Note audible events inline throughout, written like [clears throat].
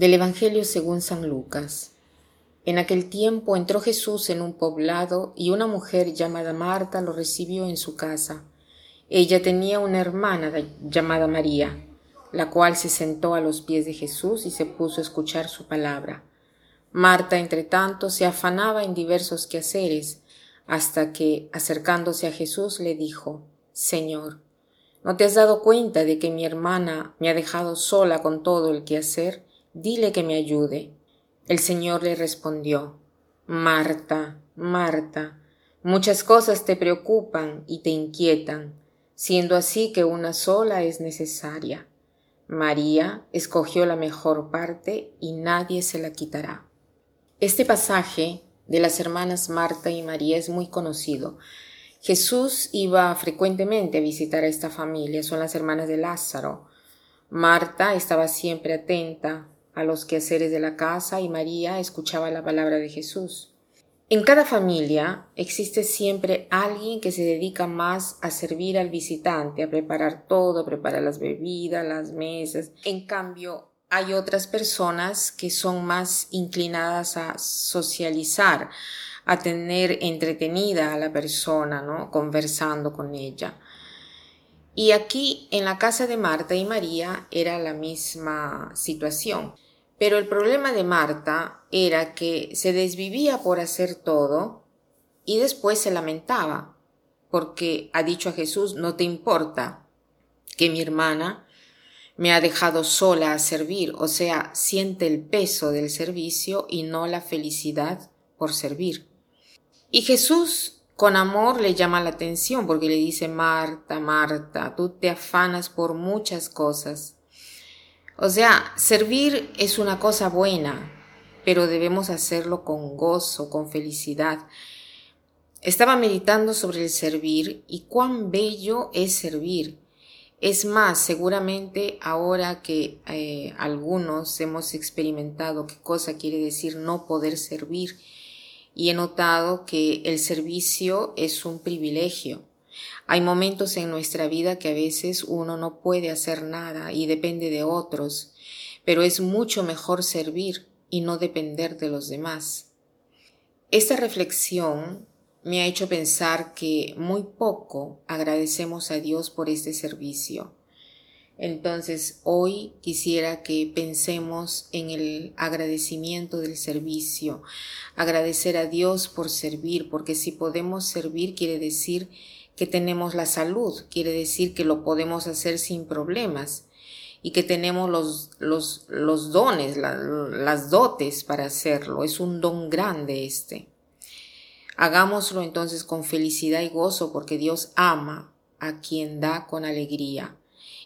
Del Evangelio según San Lucas. En aquel tiempo entró Jesús en un poblado y una mujer llamada Marta lo recibió en su casa. Ella tenía una hermana llamada María, la cual se sentó a los pies de Jesús y se puso a escuchar su palabra. Marta, entre tanto, se afanaba en diversos quehaceres, hasta que, acercándose a Jesús, le dijo Señor, ¿no te has dado cuenta de que mi hermana me ha dejado sola con todo el quehacer? Dile que me ayude. El Señor le respondió, Marta, Marta, muchas cosas te preocupan y te inquietan, siendo así que una sola es necesaria. María escogió la mejor parte y nadie se la quitará. Este pasaje de las hermanas Marta y María es muy conocido. Jesús iba frecuentemente a visitar a esta familia, son las hermanas de Lázaro. Marta estaba siempre atenta, a los quehaceres de la casa y María escuchaba la palabra de Jesús. En cada familia existe siempre alguien que se dedica más a servir al visitante, a preparar todo, a preparar las bebidas, las mesas. En cambio, hay otras personas que son más inclinadas a socializar, a tener entretenida a la persona, ¿no? Conversando con ella. Y aquí en la casa de Marta y María era la misma situación. Pero el problema de Marta era que se desvivía por hacer todo y después se lamentaba, porque ha dicho a Jesús, no te importa que mi hermana me ha dejado sola a servir, o sea, siente el peso del servicio y no la felicidad por servir. Y Jesús con amor le llama la atención porque le dice, Marta, Marta, tú te afanas por muchas cosas. O sea, servir es una cosa buena, pero debemos hacerlo con gozo, con felicidad. Estaba meditando sobre el servir y cuán bello es servir. Es más, seguramente ahora que eh, algunos hemos experimentado qué cosa quiere decir no poder servir, y he notado que el servicio es un privilegio. Hay momentos en nuestra vida que a veces uno no puede hacer nada y depende de otros, pero es mucho mejor servir y no depender de los demás. Esta reflexión me ha hecho pensar que muy poco agradecemos a Dios por este servicio. Entonces, hoy quisiera que pensemos en el agradecimiento del servicio, agradecer a Dios por servir, porque si podemos servir quiere decir que tenemos la salud, quiere decir que lo podemos hacer sin problemas y que tenemos los, los, los dones, las dotes para hacerlo. Es un don grande este. Hagámoslo entonces con felicidad y gozo porque Dios ama a quien da con alegría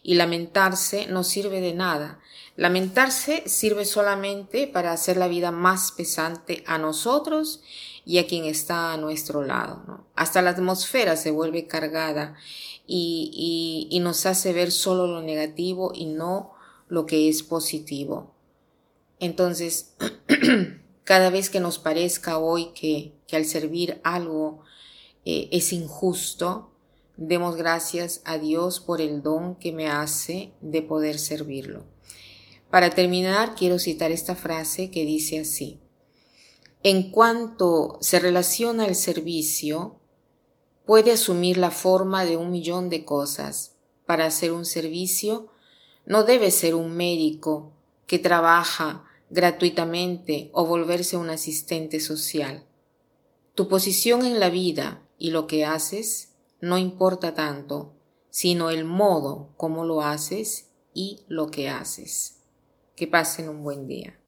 y lamentarse no sirve de nada. Lamentarse sirve solamente para hacer la vida más pesante a nosotros y a quien está a nuestro lado. Hasta la atmósfera se vuelve cargada y, nos hace ver solo lo negativo y no lo que es positivo. Entonces, [clears throat] cada vez que nos parezca hoy que, que al servir algo eh, es injusto, Demos gracias a Dios por el don que me hace de poder servirlo. Para terminar, quiero citar esta frase que dice así. En cuanto se relaciona el servicio, puede asumir la forma de un millón de cosas. Para hacer un servicio, no debe ser un médico que trabaja gratuitamente o volverse un asistente social. Tu posición en la vida y lo que haces no importa tanto, sino el modo como lo haces y lo que haces. Que pasen un buen día.